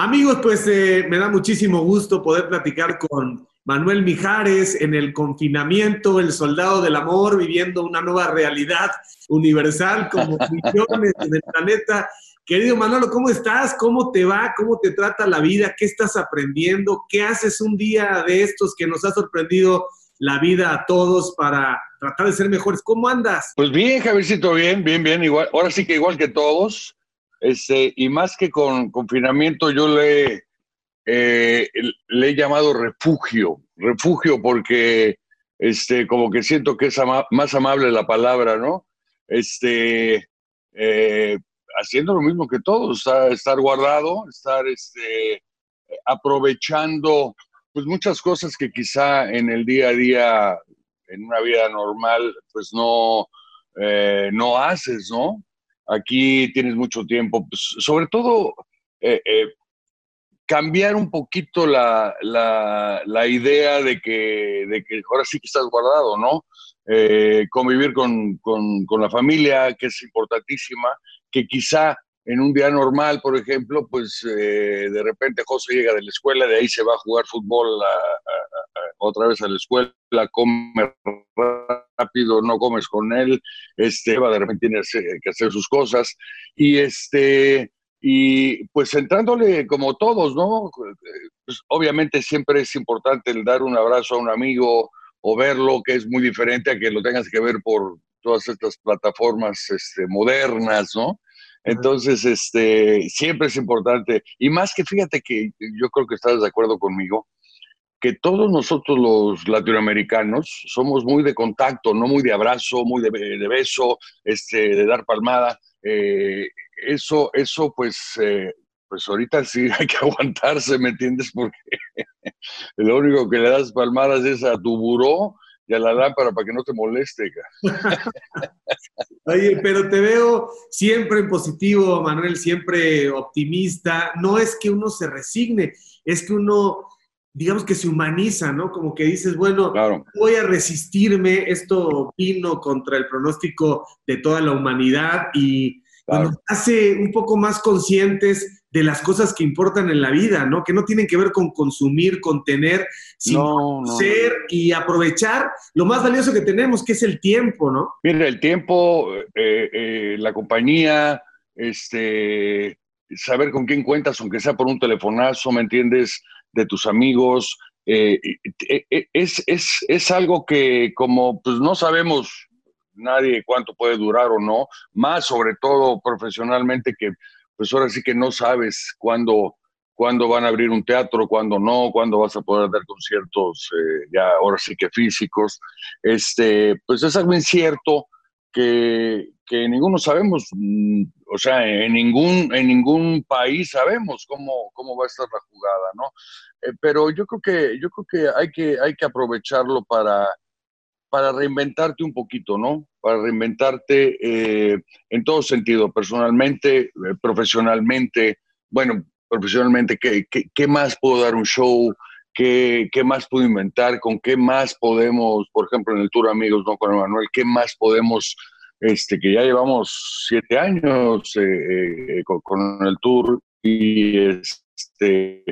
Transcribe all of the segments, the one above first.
Amigos, pues eh, me da muchísimo gusto poder platicar con Manuel Mijares en el confinamiento, el soldado del amor, viviendo una nueva realidad universal como millones en el planeta. Querido Manolo, ¿cómo estás? ¿Cómo te va? ¿Cómo te trata la vida? ¿Qué estás aprendiendo? ¿Qué haces un día de estos que nos ha sorprendido la vida a todos para tratar de ser mejores? ¿Cómo andas? Pues bien, Javiercito, bien, bien, bien. Igual, ahora sí que igual que todos. Este, y más que con confinamiento, yo le, eh, le he llamado refugio. Refugio porque este, como que siento que es más amable la palabra, ¿no? Este, eh, haciendo lo mismo que todos, estar, guardado, estar este, aprovechando pues muchas cosas que quizá en el día a día, en una vida normal, pues no, eh, no haces, ¿no? Aquí tienes mucho tiempo, pues, sobre todo eh, eh, cambiar un poquito la, la, idea de que, de que ahora sí que estás guardado, ¿no? convivir con, con, la familia, que es importantísima, que quizá en un día normal, por ejemplo, pues eh, de repente José llega de la escuela, de ahí se va a jugar fútbol otra vez a la escuela, come rápido, no comes con él, este, va de repente tiene que hacer sus cosas y este y pues entrándole como todos, ¿no? Pues, obviamente siempre es importante el dar un abrazo a un amigo o verlo, que es muy diferente a que lo tengas que ver por todas estas plataformas este, modernas, ¿no? Entonces, este, siempre es importante, y más que fíjate que yo creo que estás de acuerdo conmigo, que todos nosotros los latinoamericanos somos muy de contacto, no muy de abrazo, muy de, beso, este, de dar palmada. Eh, eso, eso pues, eh, pues ahorita sí hay que aguantarse, ¿me entiendes? Porque lo único que le das palmadas es a tu buró y a la lámpara para que no te moleste. Oye, pero te veo siempre en positivo, Manuel, siempre optimista. No es que uno se resigne, es que uno, digamos que se humaniza, ¿no? Como que dices, bueno, voy a resistirme, esto vino contra el pronóstico de toda la humanidad y nos hace un poco más conscientes de las cosas que importan en la vida, ¿no? Que no tienen que ver con consumir, con tener, sino ser y aprovechar lo más valioso que tenemos, que es el tiempo, ¿no? Mira, el tiempo, eh, eh, la compañía, este, saber con quién cuentas, aunque sea por un telefonazo, ¿me entiendes? De tus amigos. Eh, es, es, es algo que como pues no sabemos nadie cuánto puede durar o no, más sobre todo profesionalmente que pues ahora sí que no sabes cuándo, cuándo van a abrir un teatro, cuándo no, cuándo vas a poder dar conciertos eh, ya ahora sí que físicos. Este, pues es algo incierto que, que ninguno sabemos, mm, o sea, en ningún, en ningún país sabemos cómo, cómo va a estar la jugada, ¿no? Eh, pero yo creo que, yo creo que hay que, hay que aprovecharlo para, para reinventarte un poquito, ¿no? Para reinventarte eh, en todo sentido, personalmente, eh, profesionalmente. Bueno, profesionalmente, ¿qué, ¿qué, más puedo dar un show? ¿Qué, ¿Qué, más puedo inventar? ¿Con qué más podemos, por ejemplo, en el Tour Amigos, ¿no? Con Emanuel, ¿qué más podemos, este, que ya llevamos siete años con, con, el Tour y este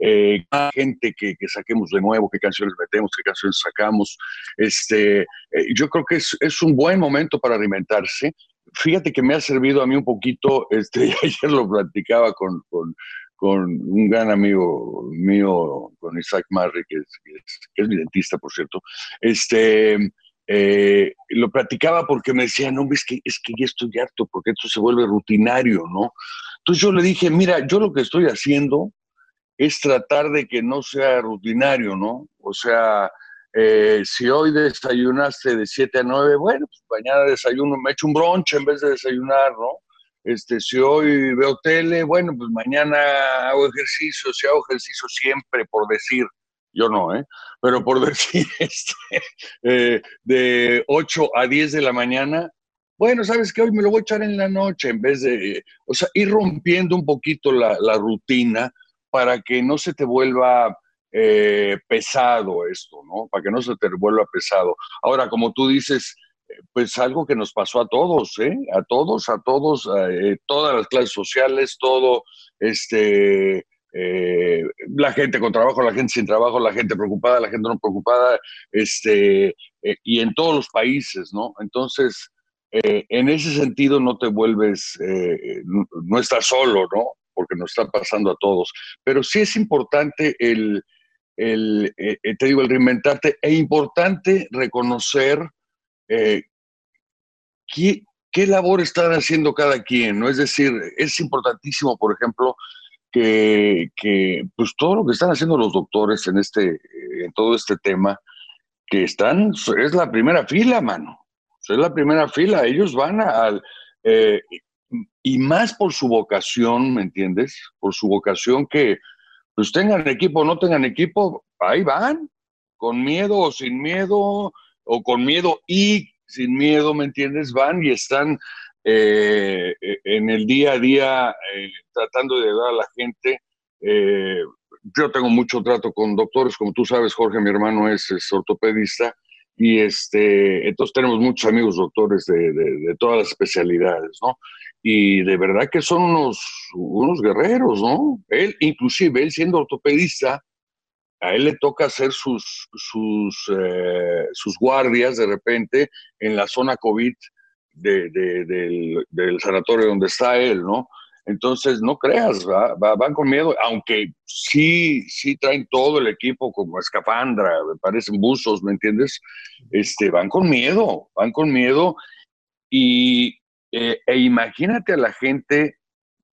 eh, gente que, saquemos de nuevo, qué canciones metemos, qué canciones sacamos. Este, eh, yo creo que es, es, un buen momento para alimentarse. Fíjate que me ha servido a mí un poquito, este, ayer lo platicaba con, con, con un gran amigo mío, con Isaac Marri, que es, que es, mi dentista, por cierto. Este, eh, lo platicaba porque me decía, no, es que, es que ya estoy harto, porque esto se vuelve rutinario, ¿no? Entonces yo le dije, mira, yo lo que estoy haciendo es tratar de que no sea rutinario, ¿no? O sea, eh, si hoy desayunaste de 7 a 9, bueno, pues mañana desayuno, me echo un bronche en vez de desayunar, ¿no? Este, si hoy veo tele, bueno, pues mañana hago ejercicio, si hago ejercicio siempre, por decir, yo no, ¿eh? Pero por decir, este, eh, de 8 a 10 de la mañana, bueno, sabes que hoy me lo voy a echar en la noche en vez de, o sea, ir rompiendo un poquito la, la rutina, para que no se te vuelva eh, pesado esto, ¿no? Para que no se te vuelva pesado. Ahora, como tú dices, eh, pues algo que nos pasó a todos, ¿eh? A todos, a todos, eh, todas las clases sociales, todo, este, eh, la gente con trabajo, la gente sin trabajo, la gente preocupada, la gente no preocupada, este, y en todos los países, ¿no? Entonces, en ese sentido no te vuelves, no, estás solo, ¿no? Porque nos está pasando a todos. Pero sí es importante el, el te digo, el reinventarte, e importante reconocer qué, qué labor están haciendo cada quien, ¿no? Es decir, es importantísimo, por ejemplo, que, que, pues todo lo que están haciendo los doctores en este, en todo este tema, que están, es la primera fila, mano. Es la primera fila. Ellos van al, eh, y más por su vocación, ¿me entiendes? Por su vocación que, pues tengan equipo o no tengan equipo, ahí van, con miedo o sin miedo, o con miedo y sin miedo, ¿me entiendes? Van y están eh, eh, en el día a día eh, tratando de ayudar a la gente. yo tengo mucho trato con doctores, como tú sabes, Jorge, mi hermano es, ortopedista, y este, entonces tenemos muchos amigos doctores de, de, todas las especialidades, ¿no? Y de verdad que son unos, unos guerreros, ¿no? Él, inclusive, él siendo ortopedista, a él le toca hacer sus, sus, sus guardias de repente en la zona COVID del, del, sanatorio donde está él, ¿no? Entonces, no creas, van con miedo, aunque sí, sí traen todo el equipo como escafandra, parecen buzos, ¿me entiendes? Este, van con miedo, van con miedo y eh, e imagínate a la gente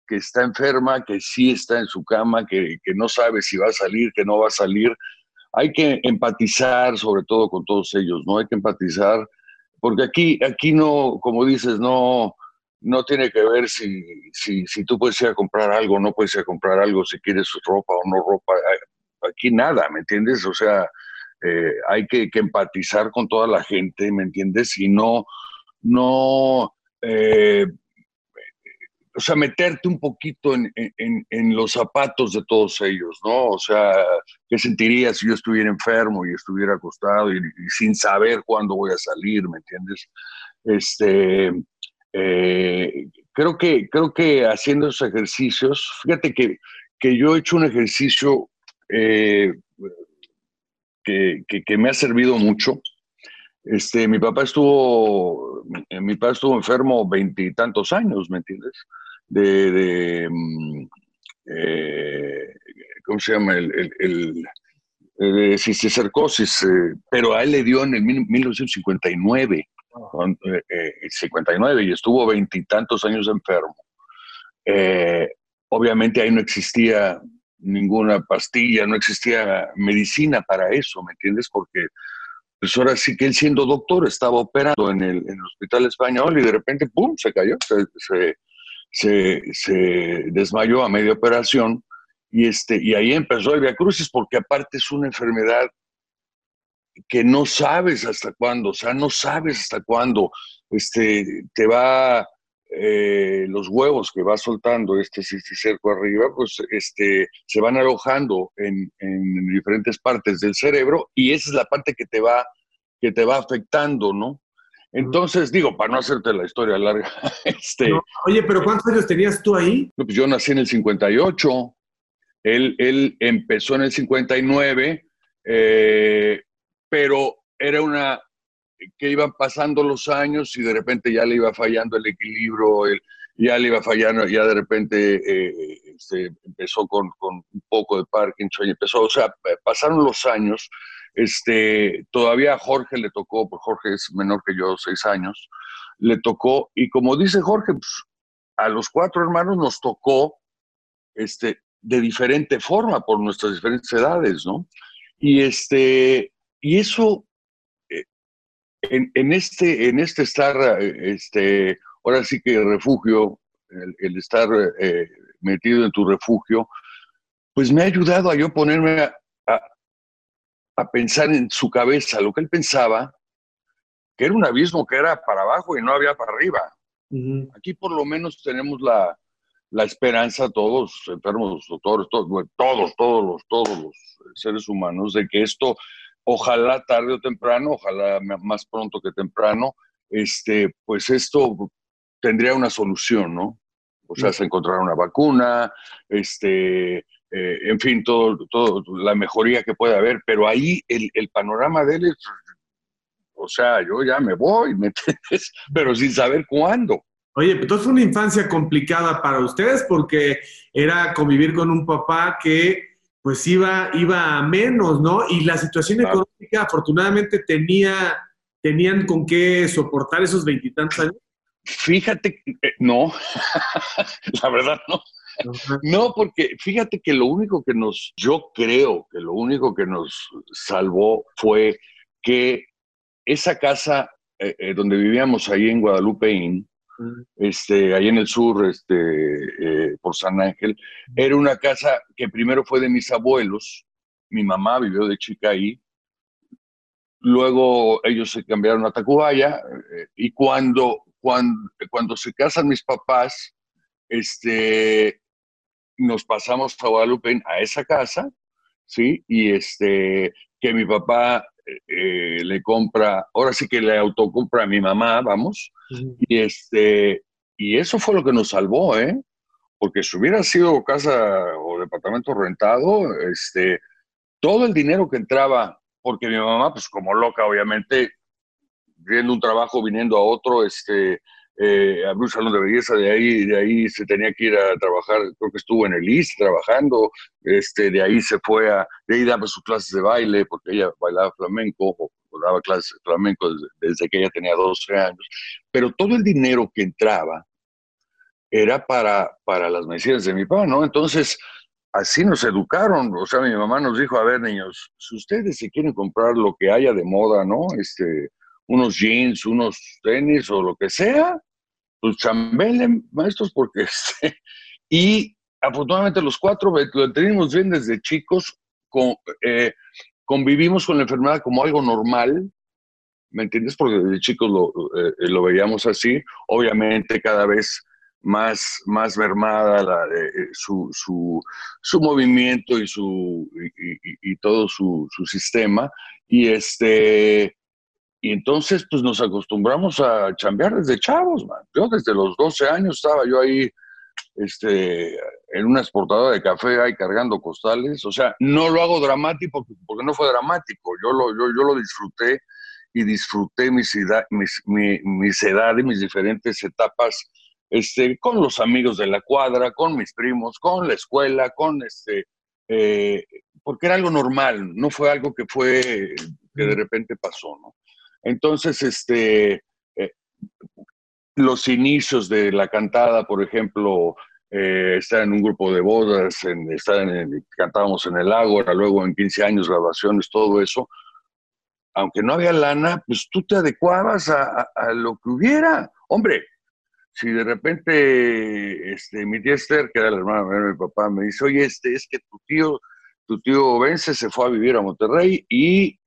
que está enferma, que sí está en su cama, que, que no sabe si va a salir, que no va a salir. Hay que empatizar sobre todo con todos ellos, ¿no? Hay que empatizar porque aquí, aquí no, como dices, no, no tiene que ver si, si, si tú puedes ir a comprar algo, no puedes ir a comprar algo, si quieres ropa o no ropa. Aquí nada, ¿me entiendes? O sea, eh, hay que, empatizar con toda la gente, ¿me entiendes? Y no, no, eh, o sea, meterte un poquito en, los zapatos de todos ellos, ¿no? O sea, ¿qué sentiría si yo estuviera enfermo y estuviera acostado y, sin saber cuándo voy a salir, ¿me entiendes? Este, eh, creo, que, creo que haciendo esos ejercicios, fíjate que, que yo he hecho un ejercicio eh, que, que, me ha servido mucho. Este, mi papá estuvo, mi papá estuvo enfermo veintitantos años, ¿me entiendes? de, de mm, eh, ¿cómo se llama? El, el, de cisticercosis, eh, pero a él le dio en el 1959, 59, y estuvo veintitantos años enfermo. Eh, obviamente ahí no existía ninguna pastilla, no existía medicina para eso, ¿me entiendes? Porque pues ahora sí que él siendo doctor estaba operando en el, hospital español y de repente, ¡pum!, se cayó, se desmayó a media operación y, este, y ahí empezó el Via Crucis, porque aparte es una enfermedad que no sabes hasta cuándo, o sea, no sabes hasta cuándo este, te va eh, los huevos que va soltando este cerco arriba, pues este, se van alojando en, en, diferentes partes del cerebro y esa es la parte que te va, que te va afectando, ¿no? Entonces, digo, para no hacerte la historia larga, este... oye, pero ¿cuántos años tenías tú ahí? Pues yo nací en el 58, él, él empezó en el 59, eh, pero era una que iban pasando los años y de repente ya le iba fallando el equilibrio, ya le iba fallando, ya de repente eh, este, empezó con, con, un poco de Parkinson y empezó, o sea, pasaron los años este, todavía a Jorge le tocó, porque Jorge es menor que yo, seis años, le tocó, y como dice Jorge, pues, a los cuatro hermanos nos tocó este, de diferente forma por nuestras diferentes edades, ¿no? Y, este, y eso, en, este, en este estar, este, ahora sí que refugio, el, estar eh, metido en tu refugio, pues me ha ayudado a yo ponerme a, a pensar en su cabeza lo que él pensaba, que era un abismo que era para abajo y no había para arriba. Aquí por lo menos tenemos la, la esperanza, todos, enfermos, doctores, todos, todos, todos los, todos los seres humanos, de que esto, ojalá tarde o temprano, ojalá más pronto que temprano, este, pues esto tendría una solución, ¿no? O sea, se encontrar una vacuna, este, en fin, todo, todo, la mejoría que puede haber, pero ahí el, el panorama de él es, o sea, yo ya me voy, ¿me entiendes? Pero sin saber cuándo. Oye, entonces fue una infancia complicada para ustedes porque era convivir con un papá que pues iba, iba a menos, ¿no? Y la situación económica afortunadamente tenía, tenían con qué soportar esos veintitantos años. Fíjate, eh, no, la verdad no. No, porque fíjate que lo único que nos, yo creo que lo único que nos salvó fue que esa casa eh, eh, donde vivíamos ahí en Guadalupe este, ahí en el sur, este, eh, por San Ángel, era una casa que primero fue de mis abuelos, mi mamá vivió de chica ahí, luego ellos se cambiaron a Tacubaya, eh, y cuando, cuando, cuando se casan mis papás, este, nos pasamos a Guadalupe a esa casa, ¿sí? Y este, que mi papá eh, le compra, ahora sí que le autocompra a mi mamá, vamos, y, este, y eso fue lo que nos salvó, ¿eh? Porque si hubiera sido casa o departamento rentado, este, todo el dinero que entraba, porque mi mamá, pues como loca, obviamente, viendo un trabajo, viniendo a otro, este, eh, abrió un salón de belleza, de ahí, de ahí se tenía que ir a trabajar, creo que estuvo en el IS trabajando, este, de ahí se fue a, de ahí daba sus clases de baile, porque ella bailaba flamenco, o, daba clases de flamenco desde, que ella tenía 12 años, pero todo el dinero que entraba era para, para las medicinas de mi papá, ¿no? Entonces, así nos educaron, o sea, mi mamá nos dijo, a ver, niños, si ustedes se quieren comprar lo que haya de moda, ¿no? Este, unos jeans, unos tenis o lo que sea, pues chambelen, maestros, porque este, y afortunadamente los cuatro lo tenemos bien desde chicos, con, eh, convivimos con la enfermedad como algo normal, ¿me entiendes? Porque desde chicos lo, eh, veíamos así, obviamente cada vez más, más mermada eh, su, su, su, movimiento y, su, y, y todo su, su, sistema, y este y entonces, pues nos acostumbramos a chambear desde chavos, man. Yo desde los 12 años estaba yo ahí este, en una exportadora de café ahí cargando costales. O sea, no lo hago dramático porque, no fue dramático. Yo lo, yo, yo lo disfruté y disfruté mis, mis, mi, mis edades, mis diferentes etapas este, con los amigos de la cuadra, con mis primos, con la escuela, con este, eh, porque era algo normal, no fue algo que fue que de repente pasó, ¿no? Entonces, este, eh, los inicios de la cantada, por ejemplo, eh, estar en un grupo de bodas, en, en, cantábamos en el Ágora, luego en 15 años grabaciones, todo eso, aunque no había lana, pues tú te adecuabas a, lo que hubiera. Hombre, si de repente este, mi tía Esther, que era la hermana de mi papá, me dice, oye, este, es que tu tío, tu tío Vence se fue a vivir a Monterrey y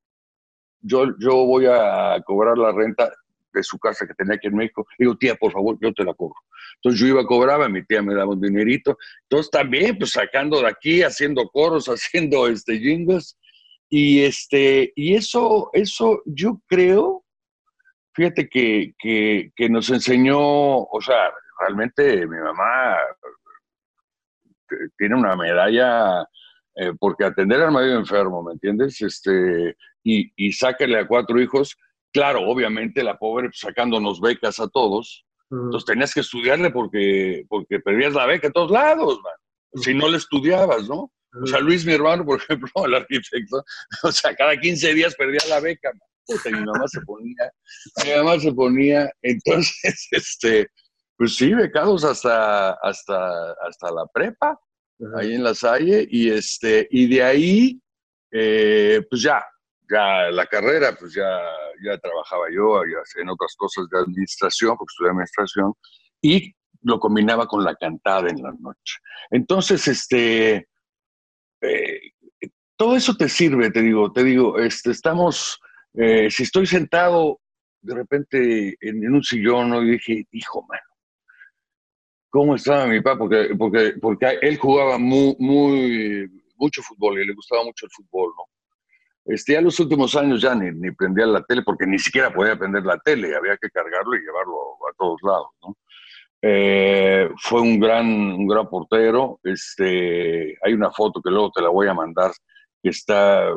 yo, yo voy a cobrar la renta de su casa que tenía aquí en México. Digo, tía, por favor, yo te la cobro. Entonces yo iba a cobrar, mi tía me daba un dinerito. Entonces también, pues sacando de aquí, haciendo coros, haciendo este jingles. Y, este, y eso, eso yo creo, fíjate que, que, que nos enseñó, o sea, realmente mi mamá tiene una medalla eh, porque atender al medio enfermo, ¿me entiendes? Este, y, y sáquele a cuatro hijos, claro, obviamente la pobre pues, sacándonos becas a todos, entonces tenías que estudiarle porque, porque perdías la beca a todos lados, man. si no le estudiabas, ¿no? O sea, Luis, mi hermano, por ejemplo, el arquitecto, o sea, cada 15 días perdía la beca, man. Puta, mi mamá se ponía, mi mamá se ponía, entonces, este, pues sí, becados hasta, hasta, hasta la prepa, ahí en la Salle, y, este, y de ahí, eh, pues ya, ya la carrera, pues ya, ya trabajaba yo ya en otras cosas de administración, porque estudié administración, y lo combinaba con la cantada en la noche. Entonces, este, eh, todo eso te sirve, te digo, te digo, este, estamos, eh, si estoy sentado de repente en, un sillón, ¿no? y dije, hijo, mano, ¿cómo estaba mi papá? Porque, porque, porque él jugaba muy, muy, mucho fútbol y le gustaba mucho el fútbol, ¿no? Este, ya los últimos años ya ni, ni prendía la tele porque ni siquiera podía prender la tele, había que cargarlo y llevarlo a todos lados, ¿no? Eh, fue un gran, un gran portero. Este, hay una foto que luego te la voy a mandar, que está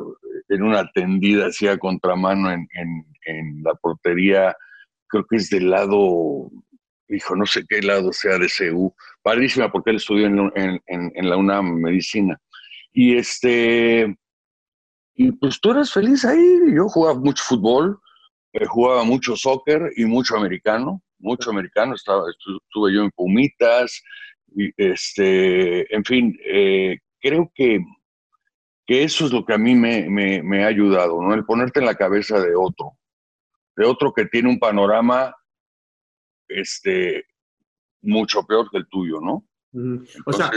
en una tendida así a contramano en, en, la portería, creo que es del lado, hijo, no sé qué lado sea de CU. Padrísima porque él estudió en, en la UNAM Medicina. Y este, y pues tú eres feliz ahí. Yo jugaba mucho fútbol, eh, jugaba mucho soccer y mucho americano, mucho americano. Estaba, estuve yo en Pumitas, y este, en fin, eh, creo que, que, eso es lo que a mí me, me, ha ayudado, ¿no? El ponerte en la cabeza de otro, de otro que tiene un panorama este, mucho peor que el tuyo, ¿no? o sea,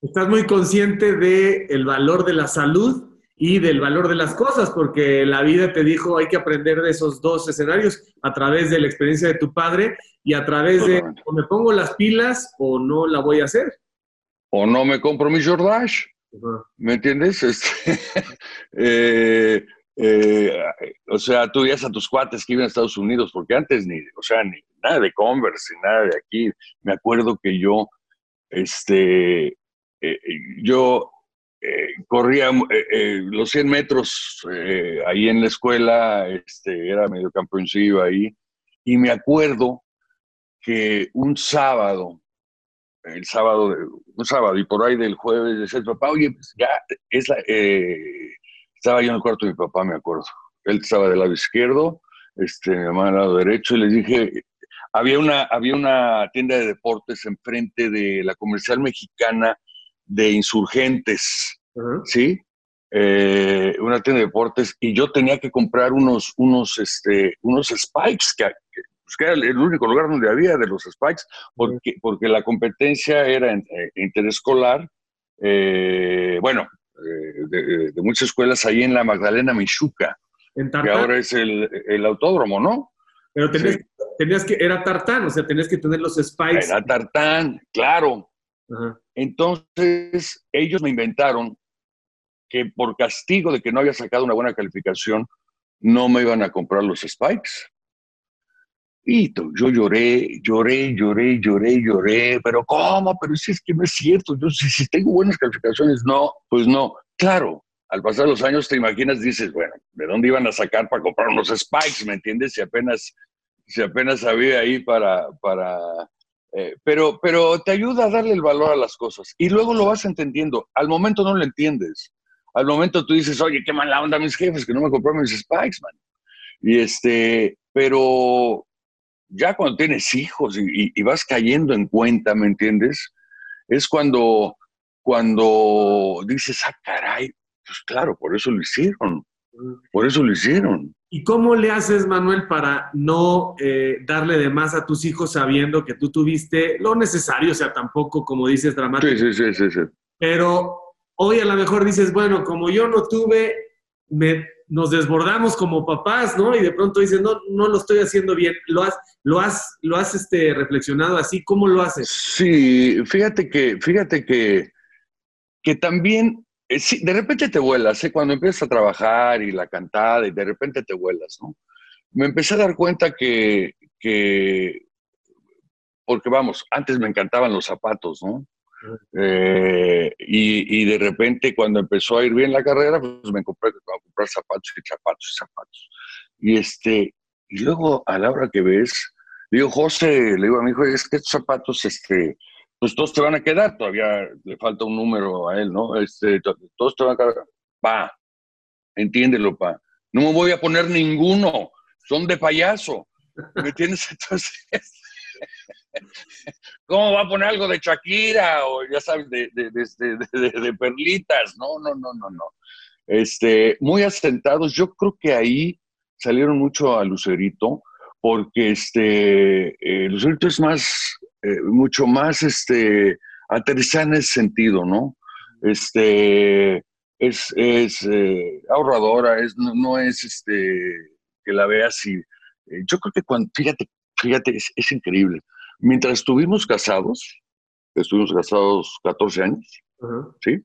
estás muy consciente del el valor de la salud y del valor de las cosas, porque la vida te dijo hay que aprender de esos dos escenarios a través de la experiencia de tu padre y a través de o me pongo las pilas o no la voy a hacer. O no me compro mi Jordache. ¿Me entiendes? Este, eh, eh, o sea, tú veías a tus cuates que iban a Estados Unidos, porque antes ni, o sea, ni nada de Converse, ni nada de aquí. Me acuerdo que yo, este, eh, yo eh, corría eh, eh, los 100 metros ahí en la escuela, este, era medio campo ahí, y me acuerdo que un sábado, el sábado, un sábado, y por ahí del jueves, decía papá, oye, pues ya, es la, estaba yo en el cuarto de mi papá, me acuerdo. Él estaba del lado izquierdo, este, mi mamá del lado derecho, y les dije, había una, había una tienda de deportes enfrente de la comercial mexicana de insurgentes, ¿sí? Eh, una tienda de deportes, y yo tenía que comprar unos, unos, este, unos spikes, que, pues, era el único lugar donde había de los spikes, porque, porque la competencia era eh, interescolar, eh, bueno, de, muchas escuelas ahí en la Magdalena Michuca, que ahora es el, el autódromo, ¿no? Pero tenías, que, era tartán, o sea, tenías que tener los spikes. Era tartán, claro. Entonces, ellos me inventaron que por castigo de que no había sacado una buena calificación, no me iban a comprar los spikes. Y yo lloré, lloré, lloré, lloré, lloré, pero ¿cómo? Pero si es que no es cierto, yo si, si tengo buenas calificaciones, no, pues no. Claro, al pasar los años te imaginas, dices, bueno, ¿de dónde iban a sacar para comprar unos spikes? ¿Me entiendes? Si apenas, si apenas había ahí para, para eh, pero, pero te ayuda a darle el valor a las cosas y luego lo vas entendiendo. Al momento no lo entiendes. Al momento tú dices, oye, qué mala onda mis jefes que no me compraron mis spikes, man. Y este, pero ya cuando tienes hijos y, vas cayendo en cuenta, ¿me entiendes? Es cuando, cuando dices, ah, caray, pues claro, por eso lo hicieron. Por eso lo hicieron. ¿Y cómo le haces, Manuel, para no eh, darle de más a tus hijos sabiendo que tú tuviste lo necesario, o sea, tampoco, como dices, dramático? Sí, sí, sí, sí. Pero hoy a lo mejor dices, bueno, como yo no tuve, me, nos desbordamos como papás, ¿no? Y de pronto dices, no, no lo estoy haciendo bien. ¿Lo has, lo has, lo has este, reflexionado así? ¿Cómo lo haces? Sí, fíjate que, fíjate que, que también eh, de repente te vuelas, ¿eh? cuando empiezas a trabajar y la cantada y de repente te vuelas, ¿no? Me empecé a dar cuenta que, porque vamos, antes me encantaban los zapatos, ¿no? Eh, y, de repente cuando empezó a ir bien la carrera, pues me compré a comprar zapatos y zapatos y zapatos. Y este, y luego a la hora que ves, digo, José, le digo a mi hijo, es que estos zapatos, este, pues todos te van a quedar, todavía le falta un número a él, ¿no? Este, todos te van a quedar. Pa, entiéndelo, pa. No me voy a poner ninguno, son de payaso. ¿Me entiendes? Entonces, ¿cómo va a poner algo de Shakira o ya sabes, de, de, de, de, perlitas? No, no, no, no, no. Este, muy asentados, yo creo que ahí salieron mucho a Lucerito, porque este, eh, Lucerito es más eh, mucho más este, aterrizada en ese sentido, ¿no? Este, es, es eh, ahorradora, es, no, es este, que la veas y... Eh, yo creo que cuando, fíjate, fíjate, es, increíble. Mientras estuvimos casados, estuvimos casados 14 años, ¿sí?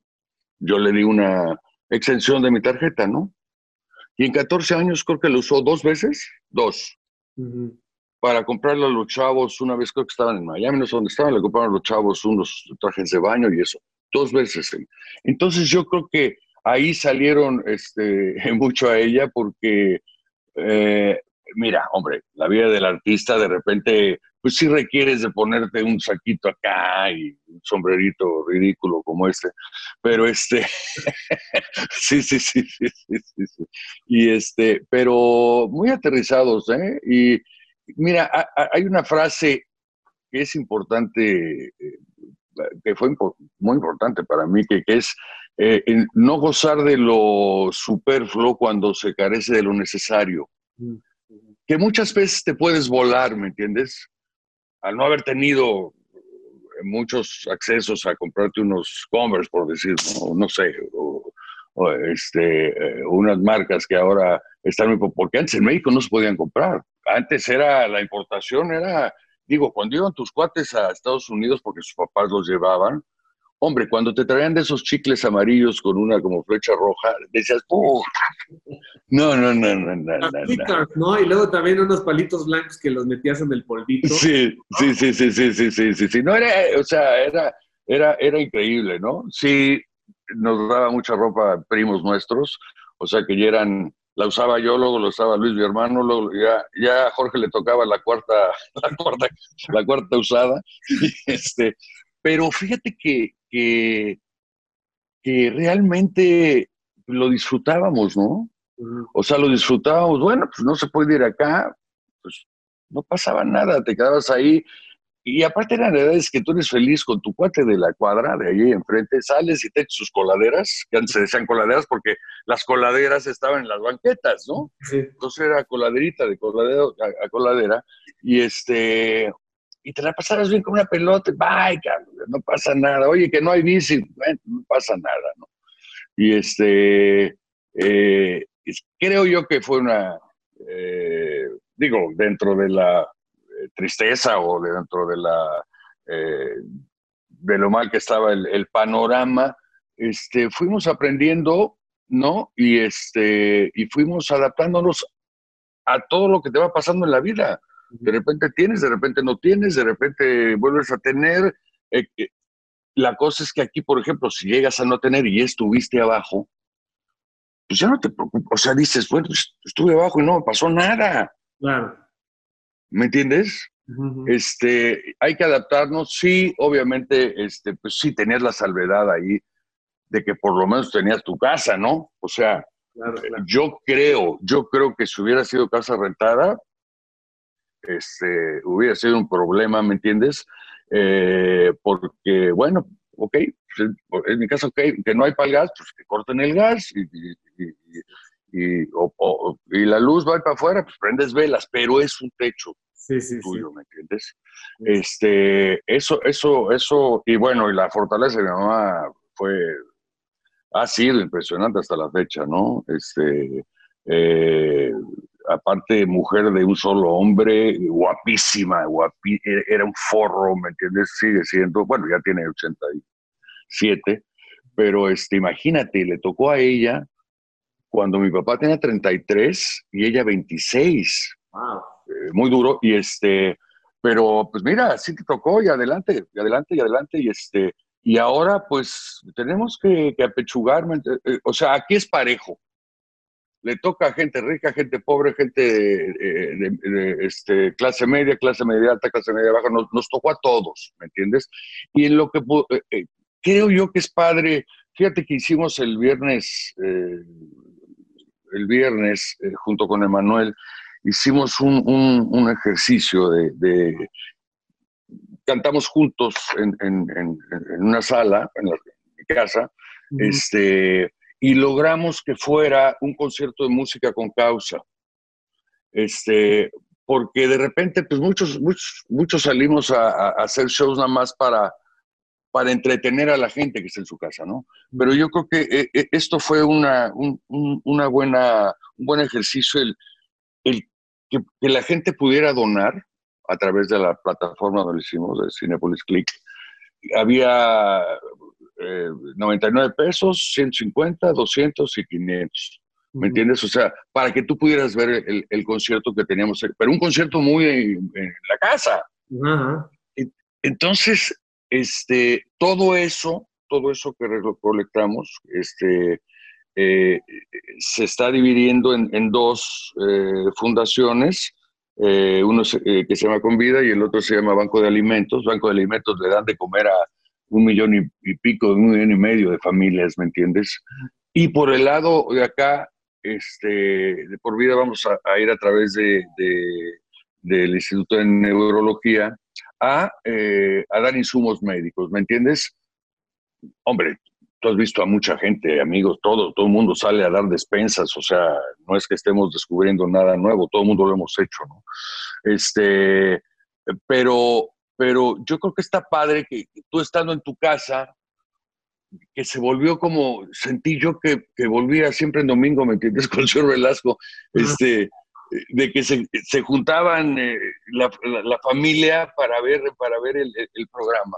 Yo le di una extensión de mi tarjeta, ¿no? Y en 14 años creo que lo usó dos veces, dos para comprarle a los chavos, una vez creo que estaban en Miami, no sé dónde estaban, le compraron a los chavos unos trajes de baño y eso, dos veces. Entonces yo creo que ahí salieron este, mucho a ella porque, eh, mira, hombre, la vida del artista de repente, pues sí requieres de ponerte un saquito acá y un sombrerito ridículo como este, pero este, sí, sí, sí, sí, sí, sí, y este, pero muy aterrizados, ¿eh? Y mira, hay una frase que es importante, eh, que fue muy importante para mí, que, que es eh, no gozar de lo superfluo cuando se carece de lo necesario. Mm. Que muchas veces te puedes volar, ¿me entiendes? Al no haber tenido muchos accesos a comprarte unos Converse, por decir, no, sé, este, eh, unas marcas que ahora están muy... Porque antes en México no se podían comprar. Antes era la importación, era, digo, cuando iban tus cuates a Estados Unidos porque sus papás los llevaban, Hombre, cuando te traían de esos chicles amarillos con una como flecha roja, decías, No, no, no, no, no, no, no. Y luego también unos palitos blancos que los metías en el polvito. Sí, sí, sí, sí, sí, sí, sí, sí, sí. No era, o sea, era, era, era increíble, ¿no? Sí, nos daba mucha ropa primos nuestros, o sea que ya eran, la usaba yo, luego lo usaba Luis, mi hermano, luego ya, ya a Jorge le tocaba la cuarta, la cuarta, la cuarta usada, y este, pero fíjate que, que, realmente lo disfrutábamos, ¿no? O sea, lo disfrutábamos, bueno, pues no se puede ir acá, pues no pasaba nada, te quedabas ahí. Y aparte eran edades que tú eres feliz con tu cuate de la cuadra, de allí enfrente, sales y te echas sus coladeras, que antes se decían coladeras porque las coladeras estaban en las banquetas, ¿no? Entonces era coladerita de coladera a, coladera. Y este, y te la pasabas bien con una pelota, bye, no pasa nada. Oye, que no hay bici, no pasa nada, ¿no? Y este, eh, creo yo que fue una, eh, digo, dentro de la eh, tristeza o dentro de la, de lo mal que estaba el, el, panorama, este, fuimos aprendiendo, ¿no? Y este, y fuimos adaptándonos a todo lo que te va pasando en la vida. De repente tienes, de repente no tienes, de repente vuelves a tener. Eh, eh, la cosa es que aquí, por ejemplo, si llegas a no tener y estuviste abajo, pues ya no te preocupas. O sea, dices, bueno, pues, estuve abajo y no me pasó nada. Claro. ¿Me entiendes? Este, hay que adaptarnos. Sí, obviamente, este, pues sí tenías la salvedad ahí de que por lo menos tenías tu casa, ¿no? O sea, yo creo, yo creo que si hubiera sido casa rentada, este, hubiera sido un problema, ¿me entiendes? Eh, porque, bueno, ok, pues, en mi caso, ok, que no hay para el gas, pues que corten el gas y, y, la luz va para afuera, pues prendes velas, pero es un techo tuyo, ¿me entiendes? Este, eso, eso, eso, y bueno, y la fortaleza de mi mamá fue, ha sido impresionante hasta la fecha, ¿no? Este, eh, aparte mujer de un solo hombre, guapísima, guapi, era un forro, ¿me entiendes? Sigue siendo, bueno, ya tiene 87, pero este, imagínate, le tocó a ella cuando mi papá tenía 33 y ella 26. Eh, muy duro, y este, pero pues mira, sí te tocó y adelante, y adelante, y adelante, y este, y ahora pues tenemos que, que apechugar, eh, o sea, aquí es parejo le toca a gente rica, gente pobre, gente de, este, clase media, clase media alta, clase media baja, nos, tocó a todos, ¿me entiendes? Y en lo que eh, eh, creo yo que es padre, fíjate que hicimos el viernes, eh, el viernes, junto con Emanuel, hicimos un, ejercicio de, cantamos juntos en, una sala, en la casa, este y logramos que fuera un concierto de música con causa. Este, porque de repente, pues muchos, muchos, muchos salimos a, hacer shows nada más para, para entretener a la gente que está en su casa, ¿no? Pero yo creo que eh, eh, esto fue una, un, una buena, un buen ejercicio, el, que, la gente pudiera donar a través de la plataforma donde hicimos, de Cinepolis Click. Había 99 eh, pesos, 150, 200 y 500. ¿me entiendes? O sea, para que tú pudieras ver el, concierto que teníamos, pero un concierto muy en, la casa. Entonces, este, todo eso, todo eso que recolectamos, este, eh, se está dividiendo en, dos eh, fundaciones, eh, uno que se llama Convida y el otro se llama Banco de Alimentos. Banco de Alimentos le dan de comer a un millón y, pico, un millón y medio de familias, ¿me entiendes? Y por el lado de acá, este, de por vida vamos a, ir a través de, del Instituto de Neurología a, a dar insumos médicos, ¿me entiendes? Hombre, has visto a mucha gente, amigos, todo, todo el mundo sale a dar despensas, o sea, no es que estemos descubriendo nada nuevo, todo el mundo lo hemos hecho, ¿no? Este, pero, pero yo creo que está padre que tú estando en tu casa, que se volvió como, sentí yo que, que volvía siempre en domingo, ¿me entiendes? Con el señor Velasco, este, de que se, se juntaban eh, la, la, familia para ver, para ver el, el programa.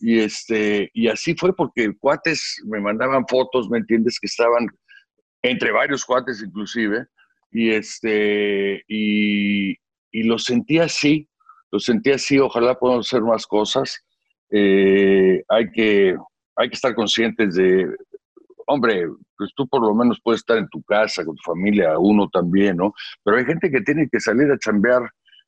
Y, este, y así fue porque cuates me mandaban fotos, ¿me entiendes? Que estaban entre varios cuates inclusive. Y, este, y, y lo sentí así, lo sentí así, ojalá podamos hacer más cosas. Eh, hay, que, hay que estar conscientes de, hombre, pues tú por lo menos puedes estar en tu casa, con tu familia, uno también, ¿no? Pero hay gente que tiene que salir a chambear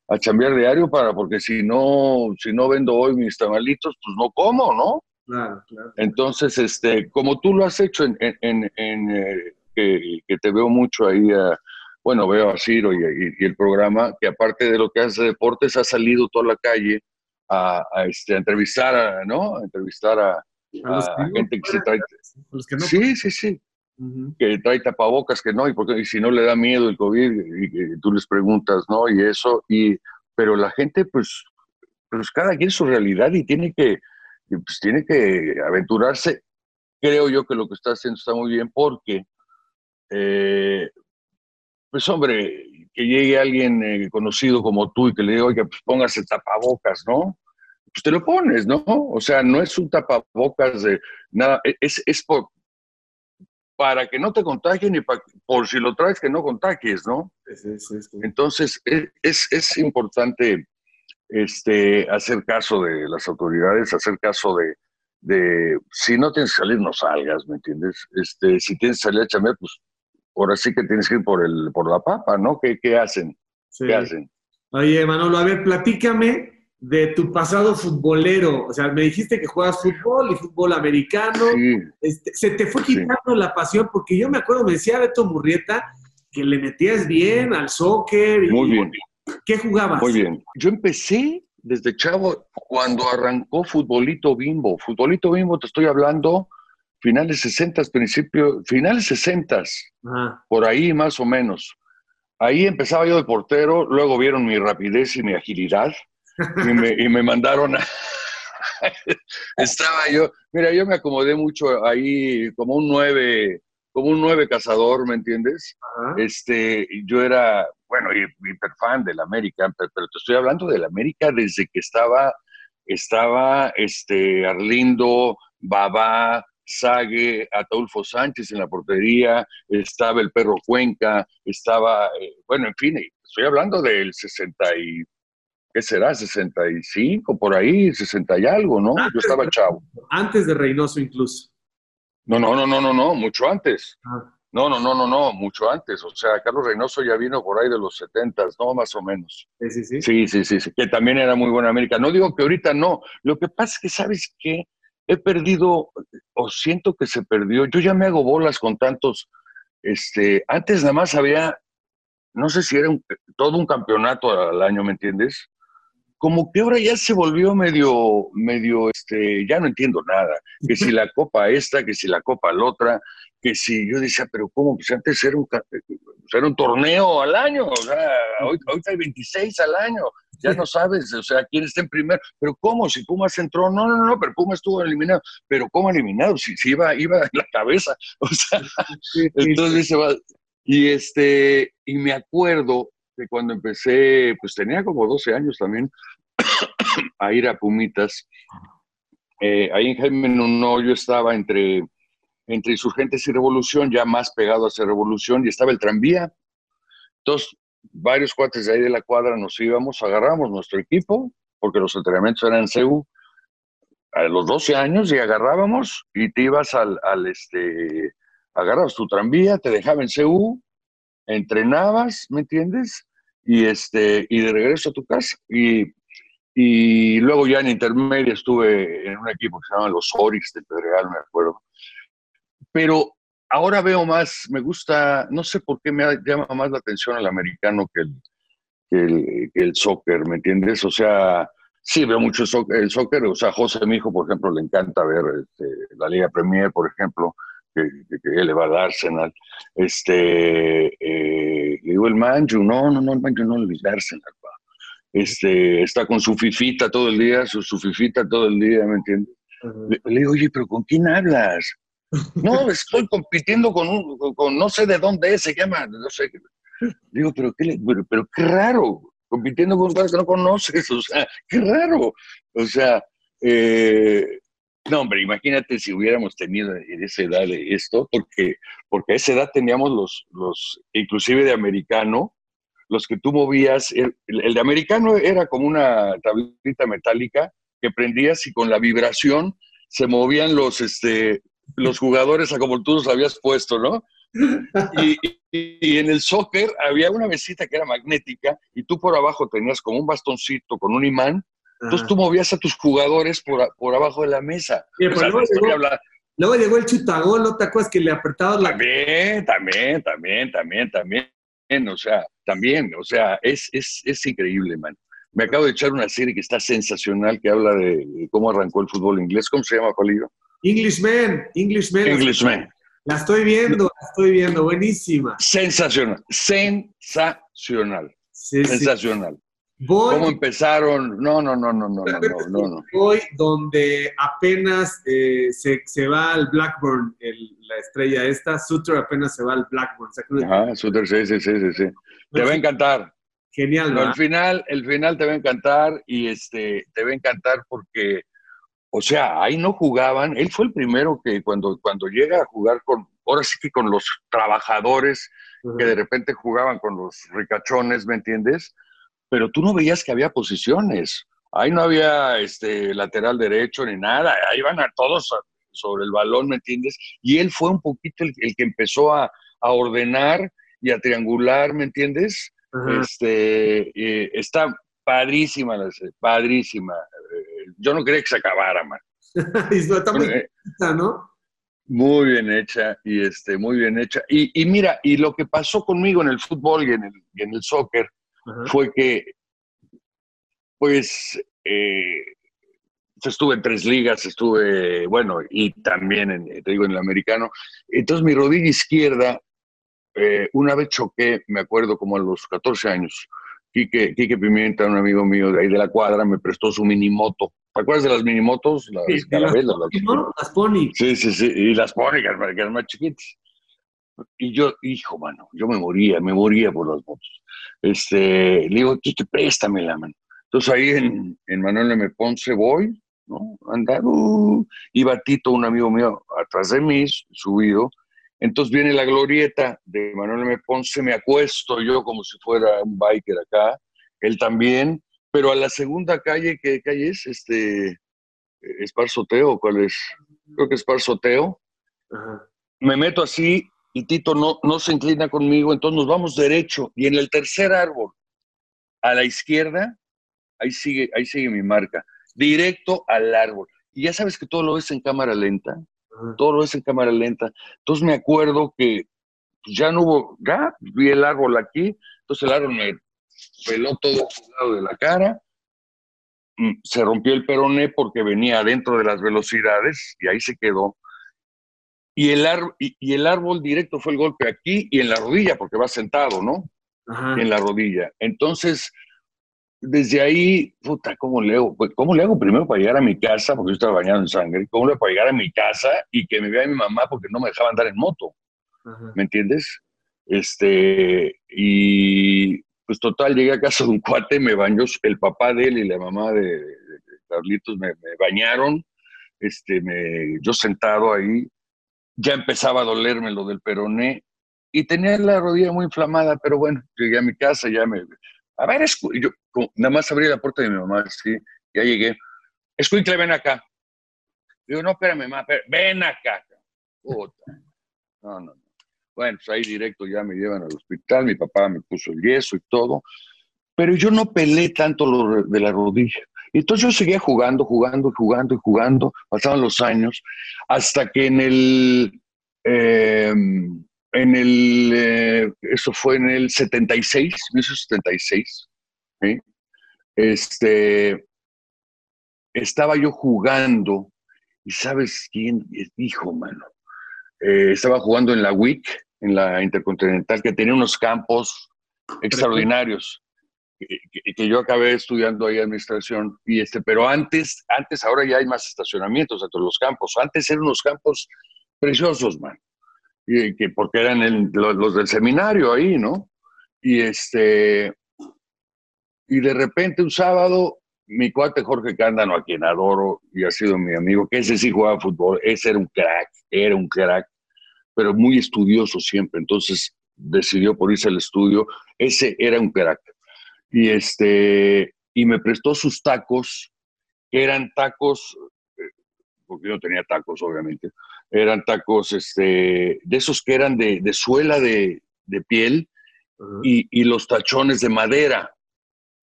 a chambear diario para, porque si no, si no vendo hoy mis tamalitos, pues no como, ¿no? Claro, claro. Entonces, este, como tú lo has hecho en, en, en, eh, que, te veo mucho ahí, bueno, veo a Ciro y, el programa, que aparte de lo que hace deportes, ha salido toda la calle a, este, entrevistar, a, ¿no? A entrevistar a, gente que se trae. sí, sí, sí que trae tapabocas, que no, y, porque, si no le da miedo el COVID, y, tú les preguntas, ¿no? Y eso, y, pero la gente, pues, pues cada quien su realidad y tiene que, pues, tiene que aventurarse. Creo yo que lo que está haciendo está muy bien porque, eh, pues hombre, que llegue alguien eh, conocido como tú y que le diga, oiga, pues póngase tapabocas, ¿no? Pues te lo pones, ¿no? O sea, no es un tapabocas de nada, e, es, es por, para que no te contagien y por si lo traes que no contagies, ¿no? Entonces es, es, importante este, hacer caso de las autoridades, hacer caso de, de, si no tienes que salir, no salgas, ¿me entiendes? Este, si tienes que salir a chambear, pues ahora sí que tienes que ir por, el, por la papa, ¿no? ¿Qué, qué hacen? ¿Qué hacen? Oye, Manolo, a ver, platícame de tu pasado futbolero. O sea, me dijiste que juegas fútbol y fútbol americano. Este, se te fue quitando la pasión, porque yo me acuerdo, me decía Beto Murrieta que le metías bien al soccer. Muy bien. ¿Qué jugabas? Muy bien. Yo empecé desde chavo cuando arrancó Futbolito Bimbo. Futbolito Bimbo, te estoy hablando, finales 60, principio, finales 60, por ahí más o menos. Ahí empezaba yo de portero, luego vieron mi rapidez y mi agilidad y me, y me mandaron a... Estaba yo, mira, yo me acomodé mucho ahí como un nueve, como un nueve cazador, ¿me entiendes? Este, yo era, bueno, hiper fan del América, pero, te estoy hablando del América desde que estaba, estaba este, Arlindo, Babá, Sague, Ataulfo Sánchez en la portería, estaba el perro Cuenca, estaba, eh, bueno, en fin, estoy hablando del 60 y ¿qué será? 65, por ahí, 60 y algo, ¿no? Yo estaba chavo. Antes de Reynoso incluso. No, no, no, no, no, no, mucho antes. Ah. No, no, no, no, no, mucho antes. O sea, Carlos Reynoso ya vino por ahí de los 70, ¿no? Más o menos. Sí, sí, sí. Sí, sí, sí, sí, que también era muy buena América. No digo que ahorita no. Lo que pasa es que, ¿sabes qué? He perdido, o siento que se perdió. Yo ya me hago bolas con tantos. Este, antes nada más había, no sé si era todo un campeonato al año, ¿me entiendes? como que ahora ya se volvió medio, medio, este, ya no entiendo nada. Que si la copa esta, que si la copa la otra, que si yo decía, pero ¿cómo? Pues antes era un, era un torneo al año, o sea, hoy, hay 26 al año, ya no sabes, o sea, quién está en primer, pero ¿cómo? Si Pumas entró, no, no, no, pero Pumas estuvo eliminado, pero ¿cómo eliminado? Si, si iba, iba en la cabeza, o sea, entonces se va, y este, y me acuerdo que cuando empecé, pues tenía como 12 años también, a ir a Pumitas. Eh, ahí en Jaime no, yo estaba entre, entre Insurgentes y Revolución, ya más pegado hacia Revolución, y estaba el tranvía. Entonces, varios cuates de ahí de la cuadra nos íbamos, agarramos nuestro equipo, porque los entrenamientos eran en CEU, a los 12 años, y agarrábamos y te ibas al, al este, agarrabas tu tranvía, te dejaba en CEU, entrenabas, ¿me entiendes? Y, este, y de regreso a tu casa. Y, y luego ya en intermedia estuve en un equipo que se llama los Orix de Pedregal, me acuerdo. Pero ahora veo más, me gusta, no sé por qué me llama más la atención el americano que el, que el, soccer, ¿me entiendes? O sea, sí veo mucho el soccer, o sea, José, mi hijo, por ejemplo, le encanta ver este, la Liga Premier, por ejemplo, que, que, él le va a dar Arsenal. Este, eh, digo, el Manju, no, no, no, el Manju no le va Arsenal, Este, está con su fifita todo el día, su, su fifita todo el día, ¿me entiendes? le, le, digo, oye, pero ¿con quién hablas? No, estoy compitiendo con un, con no sé de dónde es, se llama, no sé. Digo, pero qué, pero, qué raro, compitiendo con cosas que no conoces, o sea, qué raro. O sea, eh, no, hombre, imagínate si hubiéramos tenido en esa edad esto, porque, porque a esa edad teníamos los, los, inclusive de americano, los que tú movías, el, el de americano era como una tablita metálica que prendías y con la vibración se movían los, este, los jugadores a como tú los habías puesto, ¿no? Y, en el soccer había una mesita que era magnética y tú por abajo tenías como un bastoncito con un imán, entonces tú movías a tus jugadores por, por abajo de la mesa. luego, llegó, el chutagol, ¿no te acuerdas que le apretaba la... También, también, también, también, también, o sea, también, o sea, es, es, es increíble, man. Me acabo de echar una serie que está sensacional, que habla de cómo arrancó el fútbol inglés. ¿Cómo se llama, Colillo? Englishman, Englishman. Englishman. La estoy viendo, la estoy viendo, buenísima. Sensacional, sensacional. sensacional. ¿Cómo empezaron? No, no, no, no, no, no, no, no. Voy donde apenas eh, se, se, va al Blackburn, la estrella esta, Sutter apenas se va al Blackburn. Ajá, Sutter, sí, sí, sí, sí. Te va a encantar. Genial, ¿no? El final, el final te va a encantar y este, te va a encantar porque o sea, ahí no jugaban. Él fue el primero que cuando, cuando llega a jugar con, ahora sí que con los trabajadores, que de repente jugaban con los ricachones, ¿me entiendes? Pero tú no veías que había posiciones. Ahí no había este, lateral derecho ni nada. Ahí van a todos sobre el balón, ¿me entiendes? Y él fue un poquito el, que empezó a, ordenar y a triangular, ¿me entiendes? Este, eh, está padrísima, padrísima yo no quería que se acabara, man. está muy eh, ¿no? Muy bien hecha, y este, muy bien hecha. Y, mira, y lo que pasó conmigo en el fútbol y en el, en el soccer fue que, pues, eh, estuve en tres ligas, estuve, bueno, y también, en, te digo, en el americano. Entonces, mi rodilla izquierda, eh, una vez choqué, me acuerdo, como a los 14 años, Quique, Quique, Pimienta, un amigo mío de ahí de la cuadra, me prestó su minimoto. ¿Te acuerdas de las minimotos? Las sí, carabelas. Las, pony. Sí, sí, sí. Y las pony, que eran más chiquitas. Y yo, hijo, mano, yo me moría, me moría por las motos. Este, le digo, Quique, préstamela, mano. Entonces ahí en, en Manuel M. Ponce voy, ¿no? Andar, uh, y Batito, un amigo mío, atrás de mí, subido, entonces viene la glorieta de Manuel M. Ponce, me acuesto yo como si fuera un biker acá, él también, pero a la segunda calle, ¿qué calle es? Este, Esparzoteo, ¿cuál es? Creo que Esparzoteo. Me meto así y Tito no, no se inclina conmigo, entonces nos vamos derecho y en el tercer árbol, a la izquierda, ahí sigue, ahí sigue mi marca, directo al árbol. Y ya sabes que todo lo ves en cámara lenta todo lo es en cámara lenta. Entonces me acuerdo que ya no hubo, ya vi el árbol aquí, entonces el árbol me peló todo lado de la cara, mm, se rompió el peroné porque venía dentro de las velocidades y ahí se quedó. Y el, y, el árbol directo fue el golpe aquí y en la rodilla, porque va sentado, ¿no? En la rodilla. Entonces, desde ahí, puta, ¿cómo le hago? Pues, ¿Cómo le hago primero para llegar a mi casa? Porque yo estaba bañado en sangre. ¿Cómo le hago para llegar a mi casa y que me vea mi mamá porque no me dejaba andar en moto? ¿Me entiendes? Este, y pues total, llegué a casa de un cuate, me bañó el papá de él y la mamá de, Carlitos, me, bañaron, este, me, yo sentado ahí, ya empezaba a dolerme lo del peroné y tenía la rodilla muy inflamada, pero bueno, llegué a mi casa, ya me... A ver, yo nada más abrí la puerta de mi mamá, sí, ya llegué. Escuincle, ven acá. Digo, no, espérame, mamá, ven acá. Puta. No, no, no. Bueno, pues ahí directo ya me llevan al hospital, mi papá me puso el yeso y todo, pero yo no pelé tanto lo de la rodilla. Entonces yo seguía jugando, jugando, jugando y jugando, pasaban los años, hasta que en el, em, en el, eh, eso fue en el 76, 1976, ¿sí? este, estaba yo jugando, y ¿sabes quién dijo, mano? Eh, estaba jugando en la WIC, en la Intercontinental, que tenía unos campos extraordinarios. Que, yo acabé estudiando ahí administración y este pero antes antes ahora ya hay más estacionamientos dentro de los campos antes eran unos campos preciosos man y que porque eran los, del seminario ahí no y este y de repente un sábado mi cuate Jorge Cándano a quien adoro y ha sido mi amigo que ese sí jugaba fútbol ese era un crack era un crack pero muy estudioso siempre, entonces decidió por irse al estudio. Ese era un crack. Y, este, y me prestó sus tacos, que eran tacos, eh, porque yo tenía tacos, obviamente, eran tacos este, de esos que eran de, suela de, piel y, y, los tachones de madera.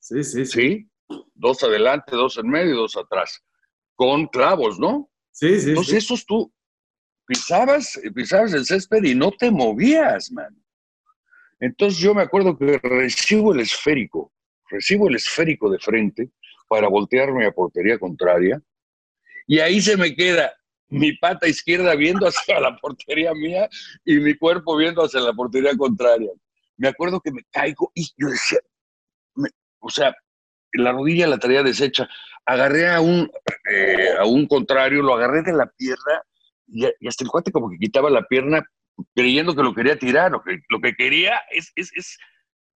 Sí, sí, sí. Dos adelante, dos en medio y dos atrás, con clavos, ¿no? Sí, sí. Entonces, esos tú, pisabas, pisabas el césped y no te movías, man. Entonces yo me acuerdo que recibo el esférico, recibo el esférico de frente para voltearme a portería contraria y ahí se me queda mi pata izquierda viendo hacia la portería mía y mi cuerpo viendo hacia la portería contraria. Me acuerdo que me caigo y yo decía, o sea, la rodilla la traía deshecha. Agarré a un, eh, a un contrario, lo agarré de la pierna y, hasta el cuate como que quitaba la pierna creyendo que lo quería tirar, lo que, lo que quería es, es,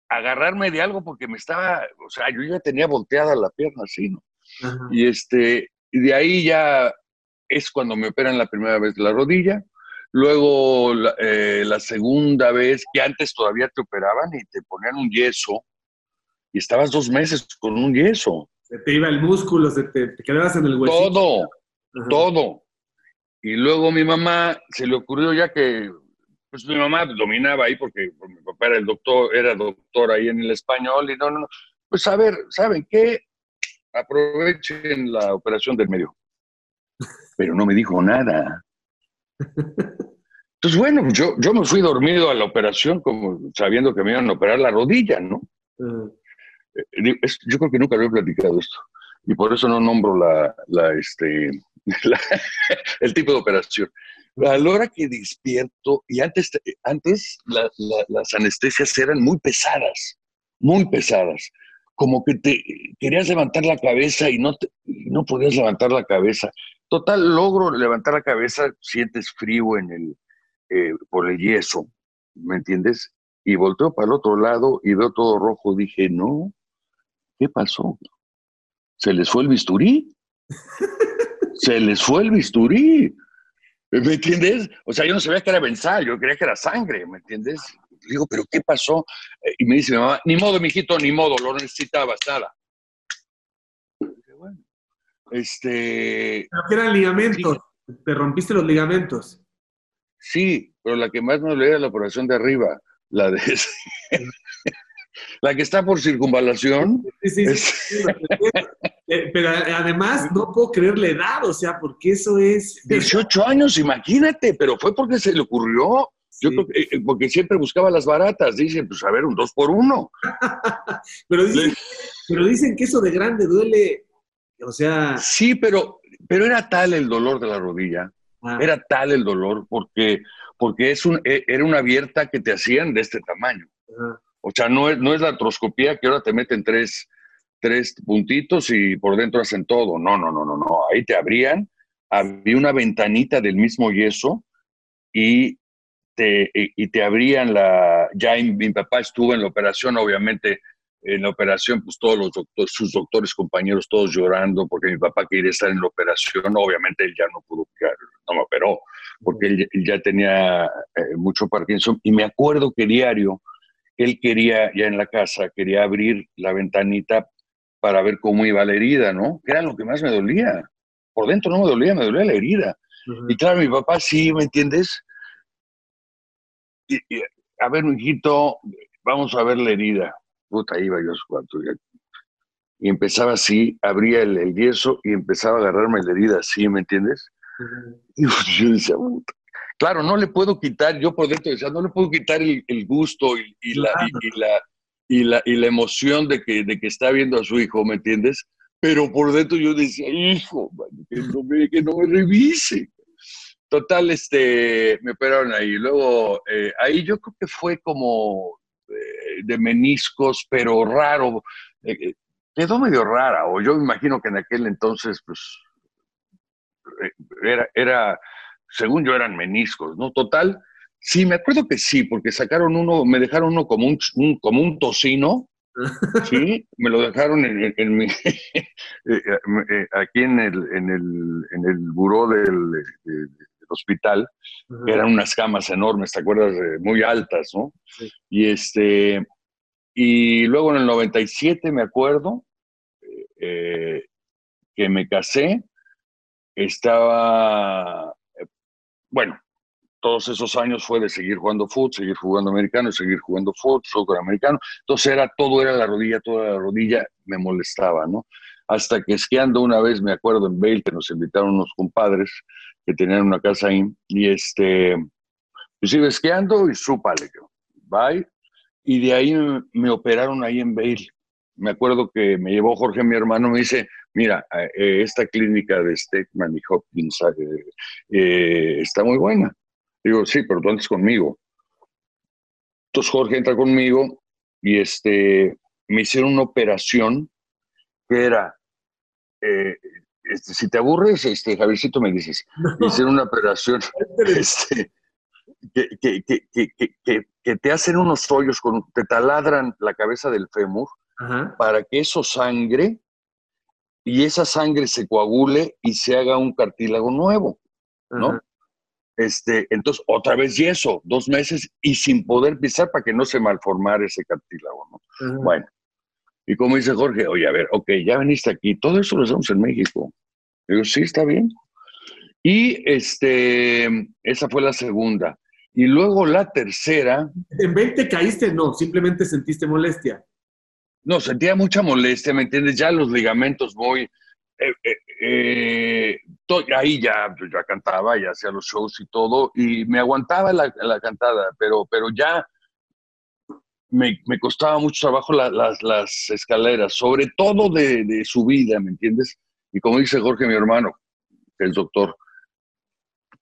agarrarme de algo porque me estaba, o sea, yo ya tenía volteada la pierna así, ¿no? Y este, y de ahí ya es cuando me operan la primera vez la rodilla, luego la, eh, la, segunda vez, que antes todavía te operaban y te ponían un yeso, y estabas dos meses con un yeso. Se te iba el músculo, se te, quedabas en el hueso. Todo, todo. Y luego mi mamá se le ocurrió ya que, pues mi mamá dominaba ahí porque, mi papá era el doctor, era doctor ahí en el español y no, no, no. Pues a ver, ¿saben qué? Aprovechen la operación del medio. Pero no me dijo nada. Entonces, bueno, yo, yo me fui dormido a la operación como sabiendo que me iban a operar la rodilla, ¿no? Eh, yo creo que nunca lo he platicado esto. Y por eso no nombro la, la este, el tipo de operación. A la hora que despierto, y antes, antes las anestesias eran muy pesadas, muy pesadas, como que te querías levantar la cabeza y no, no podías levantar la cabeza. Total, logro levantar la cabeza, sientes frío en el, eh, por el yeso, ¿me entiendes? Y volteo para el otro lado y veo todo rojo. Dije, no, ¿qué pasó? ¿Se les fue el bisturí? se les fue el bisturí. ¿Me entiendes? O sea, yo no sabía que era benzal, yo creía que era sangre, ¿me entiendes? digo, ¿pero qué pasó? Eh, y me dice mi mamá, ni modo, mijito, ni modo, lo necesitabas, nada. Este... Eran ligamentos, te rompiste los ligamentos. Sí, pero la que más me dolía era la operación de arriba, la de... la que está por circunvalación. Sí, sí, sí. Eh, pero además no puedo creer la edad, o sea, porque eso es... 18 años, imagínate, pero fue porque se le ocurrió. Yo creo que, eh, porque siempre buscaba las baratas, dicen, pues a ver, un dos por uno. pero, dicen, pero dicen que eso de grande duele, o sea... Sí, pero, pero era tal el dolor de la rodilla, ah. era tal el dolor, porque, porque es un, e, era una abierta que te hacían de este tamaño. O sea, no es, no es la artroscopía que ahora te meten tres, tres puntitos y por dentro hacen todo. No, no, no, no, no. Ahí te abrían, había una ventanita del mismo yeso y te, y te abrían la... Ya mi papá estuvo en la operación, obviamente en la operación, pues todos los doctores, sus doctores, compañeros, todos llorando porque mi papá quería estar en la operación. Obviamente él ya no pudo, no me operó, porque él, ya tenía eh, mucho Parkinson. Y me acuerdo que diario, él quería, ya en la casa, quería abrir la ventanita para ver cómo iba la herida, ¿no? Que era lo que más me dolía. Por dentro no me dolía, me dolía la herida. Y claro, mi papá sí, ¿me entiendes? Y, a ver, hijito, vamos a ver la herida. Puta, iba yo a su cuarto. Y empezaba así, abría el, yeso y empezaba a agarrarme la herida así, ¿me entiendes? Y yo decía, puta. Claro, no le puedo quitar, yo por dentro decía, no le puedo quitar el, gusto y, la, y, la, y, la, y la emoción de que, de que está viendo a su hijo, ¿me entiendes? Pero por dentro yo decía, hijo, que, no me, que no me revise. Total, este, me operaron ahí. Luego, eh, ahí yo creo que fue como de meniscos, pero raro. Eh, quedó medio rara, o yo me imagino que en aquel entonces, pues, era, era, según yo eran meniscos, ¿no? Total, sí, me acuerdo que sí, porque sacaron uno, me dejaron uno como un, como un tocino, Sí, me lo dejaron en, mi, eh, eh, aquí en el, en el, en el buró del, hospital, eran unas camas enormes, ¿te acuerdas? muy altas, ¿no? Y este, y luego en el 97 me acuerdo eh, que me casé, estaba, bueno, todos esos años fue de seguir jugando fútbol, seguir jugando americano, seguir jugando fútbol, soccer americano. Entonces era todo, era la rodilla, toda la rodilla me molestaba, ¿no? Hasta que esquiando una vez, me acuerdo en Bale, que nos invitaron unos compadres que tenían una casa ahí, y este, pues iba esquiando y súpale, bye. Y de ahí me, operaron ahí en Bale. Me acuerdo que me llevó Jorge, mi hermano, me dice, mira, eh, esta clínica de Steckman y Hopkins eh, eh, está muy buena Digo, sí, pero tú antes conmigo. Entonces Jorge entra conmigo y este, me hicieron una operación que era, eh, este, si te aburres, este, Javiercito me dices, me hicieron una operación este, que, te hacen unos hoyos, con, te taladran la cabeza del fémur para que eso sangre y esa sangre se coagule y se haga un cartílago nuevo, ¿no? Este, entonces, otra vez yeso, dos meses y sin poder pisar para que no se malformara ese cartílago, ¿no? Bueno, y como dice Jorge, oye, a ver, ok, ya veniste aquí, todo eso lo hacemos en México. Digo, sí, está bien. Y este, esa fue la segunda. Y luego la tercera. ¿En 20 caíste? No, simplemente sentiste molestia. No, sentía mucha molestia, ¿me entiendes? Ya los ligamentos voy, eh, eh, eh ahí ya, pues, ya cantaba, ya hacía los shows y todo, y me aguantaba la, cantada, pero, pero ya me, costaba mucho trabajo las, escaleras, sobre todo de, de su vida, ¿me entiendes? Y como dice Jorge, mi hermano, que es doctor,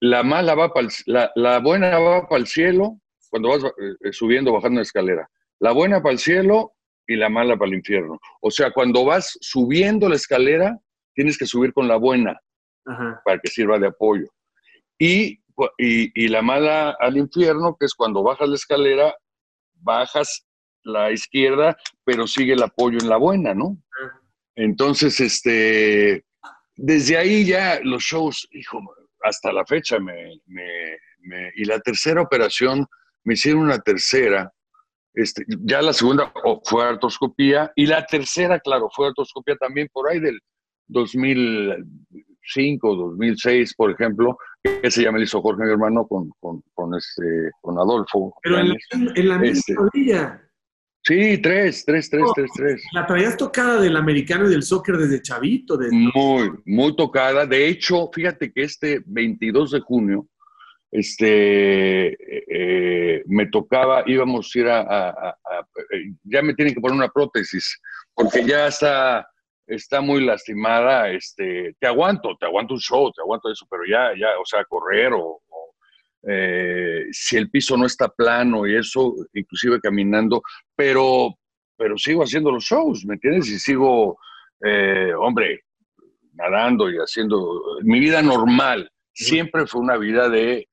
la mala va para la, la buena va para el cielo cuando vas eh, subiendo, bajando la escalera. La buena para el cielo y la mala para el infierno. O sea, cuando vas subiendo la escalera, tienes que subir con la buena para que sirva de apoyo. Y, y, la mala al infierno, que es cuando bajas la escalera, bajas la izquierda, pero sigue el apoyo en la buena, ¿no? Entonces, este, desde ahí ya los shows, hijo, hasta la fecha me, me, y la tercera operación, me hicieron una tercera, este, ya la segunda fue artroscopía y la tercera, claro, fue artroscopía también por ahí del 2005, 2006, por ejemplo, que se llama el hizo Jorge, mi hermano, con, con, con, este, con Adolfo. Pero en la, misma este, Sí, tres, tres, tres, tres, tres. La traías tocada del americano y del soccer desde chavito. Muy, muy tocada. De hecho, fíjate que este 22 de junio, este, eh, me tocaba, íbamos a ir a, ya me tienen que poner una prótesis, porque ya está está muy lastimada, este, te aguanto, te aguanto un show, te aguanto eso, pero ya, ya, o sea, correr o, eh, si el piso no está plano y eso, inclusive caminando, pero, pero sigo haciendo los shows, ¿me entiendes? Y sigo, eh, hombre, nadando y haciendo mi vida normal. Siempre fue una vida de eh,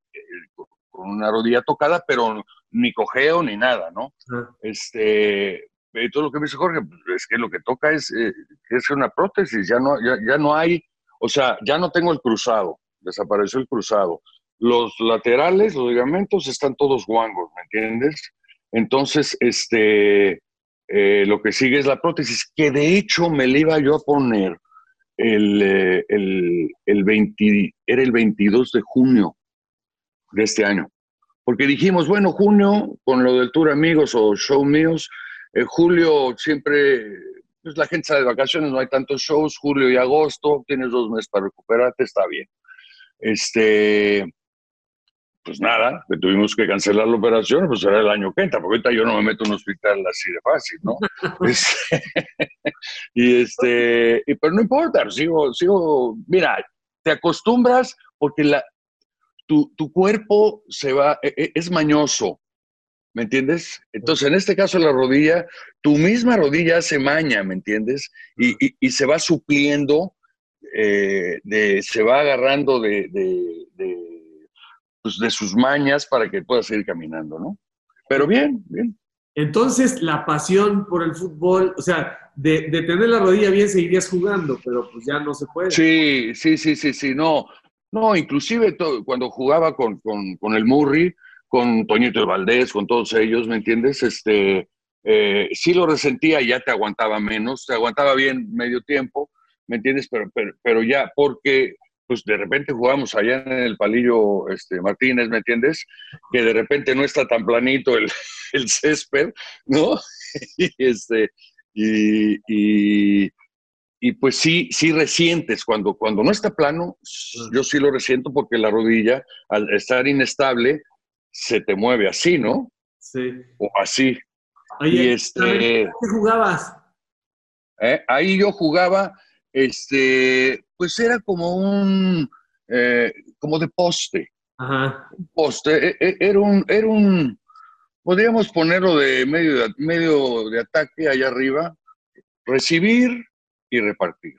con una rodilla tocada, pero ni cojeo ni nada, ¿no? Este, y todo lo que me dice Jorge, pues, es que lo que toca es, eh, es una prótesis, ya no, ya, no hay, o sea, ya no tengo el cruzado, desapareció el cruzado. Los laterales, los ligamentos están todos guangos, ¿me entiendes? Entonces, este, eh, lo que sigue es la prótesis, que de hecho me la iba yo a poner el, eh, el, el 20, era el 22 de junio de este año. Porque dijimos, bueno, junio, con lo del Tour Amigos o Show Míos, en julio siempre, pues la gente sale de vacaciones, no hay tantos shows, julio y agosto, tienes dos meses para recuperarte, está bien. Este, pues nada, tuvimos que cancelar la operación, pues era el año que entra, porque ahorita yo no me meto en un hospital así de fácil, ¿no? Este, y este, y, pero no importa, sigo, sigo, mira, te acostumbras porque la, tu, tu cuerpo se va, e, e, es mañoso, ¿me entiendes? Entonces, en este caso la rodilla, tu misma rodilla se maña, ¿me entiendes? Y, y, se va supliendo, eh, de, se va agarrando de, de, de, pues de sus mañas para que pueda seguir caminando, ¿no? Pero bien, bien. Entonces, la pasión por el fútbol, o sea, de, de, tener la rodilla bien seguirías jugando, pero pues ya no se puede. Sí, sí, sí, sí, sí, no. No, inclusive cuando jugaba con, el Murray, con Toñito Valdés, con todos ellos, ¿me entiendes? Este, eh, sí lo resentía y ya te aguantaba menos, te aguantaba bien medio tiempo, ¿me entiendes? Pero, pero, ya, porque pues de repente jugamos allá en el palillo este, Martínez, ¿me entiendes? Que de repente no está tan planito el, el césped, ¿no? y, este, y, y pues sí, sí resientes. Cuando, cuando no está plano, yo sí lo resiento porque la rodilla, al estar inestable, se te mueve así, ¿no? Sí. O así. y este, ¿qué jugabas? ¿eh? Ahí yo jugaba, este, pues era como un, eh, como de poste. Ajá. Un poste, e, e, era un, era un, podríamos ponerlo de medio de, medio de ataque allá arriba, recibir, y repartir.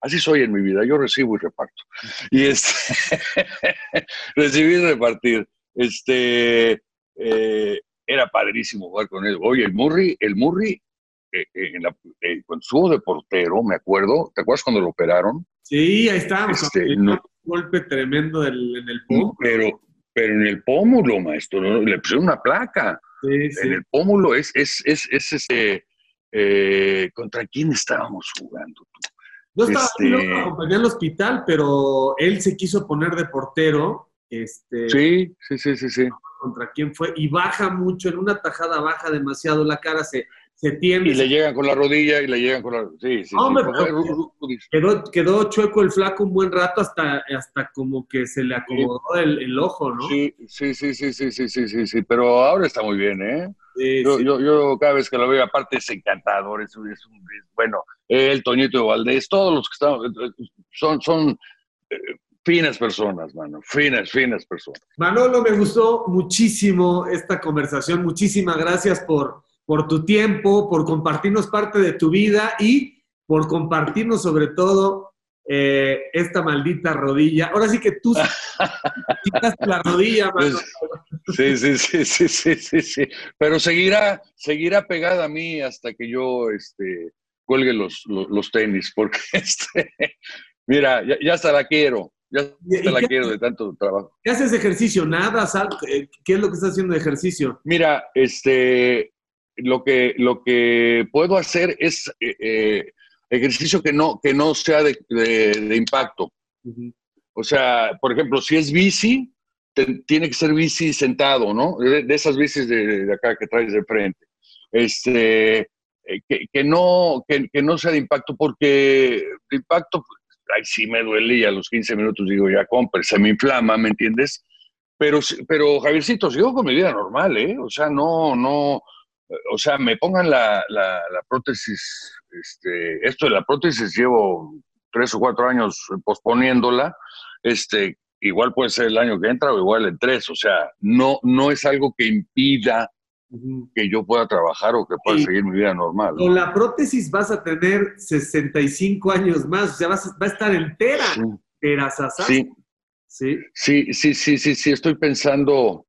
Así soy en mi vida, yo recibo y reparto. Y este, recibir y repartir. Este, eh, era padrísimo jugar con él. Oye, el Murray, el Murray, eh, eh, en la, cuando estuvo de portero, me acuerdo, ¿te acuerdas cuando lo operaron? Sí, ahí estábamos. Este, un golpe tremendo en el pómulo. Pero, pero en el pómulo, maestro, le pusieron una placa. En el pómulo es, es, es, es eh, ¿Contra quién estábamos jugando tú? Yo estaba este... acompañé al hospital, pero él se quiso poner de portero. Este, sí, sí, sí, sí, sí. ¿Contra quién fue? Y baja mucho, en una tajada baja demasiado la cara, se, se tiende. Y le llegan con la rodilla y le llegan con la. Sí, sí, sí. Quedó, quedó, chueco el flaco un buen rato hasta, hasta como que se le acomodó el, el, ojo, ¿no? Sí, sí, sí, sí, sí, sí, sí, sí, sí, pero ahora está muy bien, ¿eh? yo, yo, yo, cada vez que lo veo, aparte es encantador, es, es, un, bueno, el Toñito de Valdés, todos los que están, son, son eh, finas personas, mano, finas, finas personas. Manolo, me gustó muchísimo esta conversación, muchísimas gracias por por tu tiempo, por compartirnos parte de tu vida y por compartirnos sobre todo eh, esta maldita rodilla. Ahora sí que tú quitaste la rodilla, pues, Sí, sí, sí, sí, sí, sí, sí. Pero seguirá, seguirá pegada a mí hasta que yo este, cuelgue los, los, tenis, porque este, mira, ya, ya hasta la quiero. Ya hasta la quiero de tanto trabajo. ¿Qué haces de ejercicio? ¿Nada? ¿Qué es lo que estás haciendo de ejercicio? Mira, este, lo que, lo que puedo hacer es eh, eh, ejercicio que no, que no sea de, de, impacto. O sea, por ejemplo, si es bici, tiene que ser bici sentado, ¿no? De, esas bicis de, acá que traes de frente. Este, eh, que, que, no, que, que, no sea de impacto, porque de impacto, ay, sí me duele y a los 15 minutos digo, ya compre, se me inflama, ¿me entiendes? Pero, pero Javiercito, sigo con mi vida normal, ¿eh? O sea, no, no, o sea, me pongan la, la, prótesis, este, esto de la prótesis llevo tres o cuatro años posponiéndola, este, igual puede ser el año que entra o igual en tres, o sea, no, no es algo que impida que yo pueda trabajar o que pueda seguir mi vida normal. Con la prótesis vas a tener 65 años más, o sea, vas, va a estar entera, sí. sí. Sí, sí, sí, sí, sí, estoy pensando,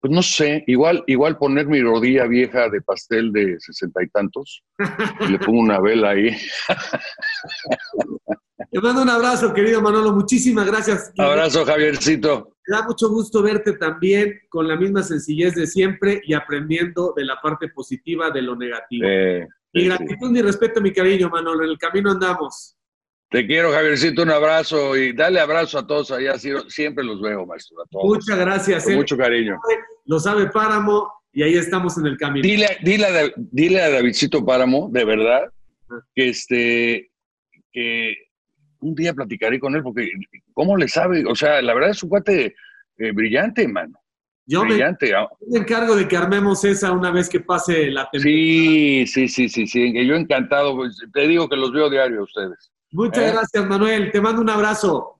pues no sé, igual, igual poner mi rodilla vieja de pastel de sesenta y tantos, y le pongo una vela ahí. Te mando un abrazo, querido Manolo. Muchísimas gracias. Abrazo, Javiercito. Me da mucho gusto verte también con la misma sencillez de siempre y aprendiendo de la parte positiva de lo negativo. mi gratitud, mi respeto, mi cariño, Manolo. En el camino andamos. Te quiero, Javiercito, un abrazo y dale abrazo a todos allá. Siempre los veo, maestro. Muchas gracias. Con eh. mucho cariño. Lo sabe Páramo y ahí estamos en el camino. Dile, dile, dile a Davidcito Páramo, de verdad, que este, que un día platicaré con él, porque ¿cómo le sabe? O sea, la verdad es un cuate eh, brillante, mano. Yo brillante. Ah. Me, encargo de que armemos esa una vez que pase la temporada. Sí, sí, sí, sí, sí. Yo encantado. Pues, te digo que los veo diario a ustedes. Muchas ¿Eh? gracias, Manuel. Te mando un abrazo.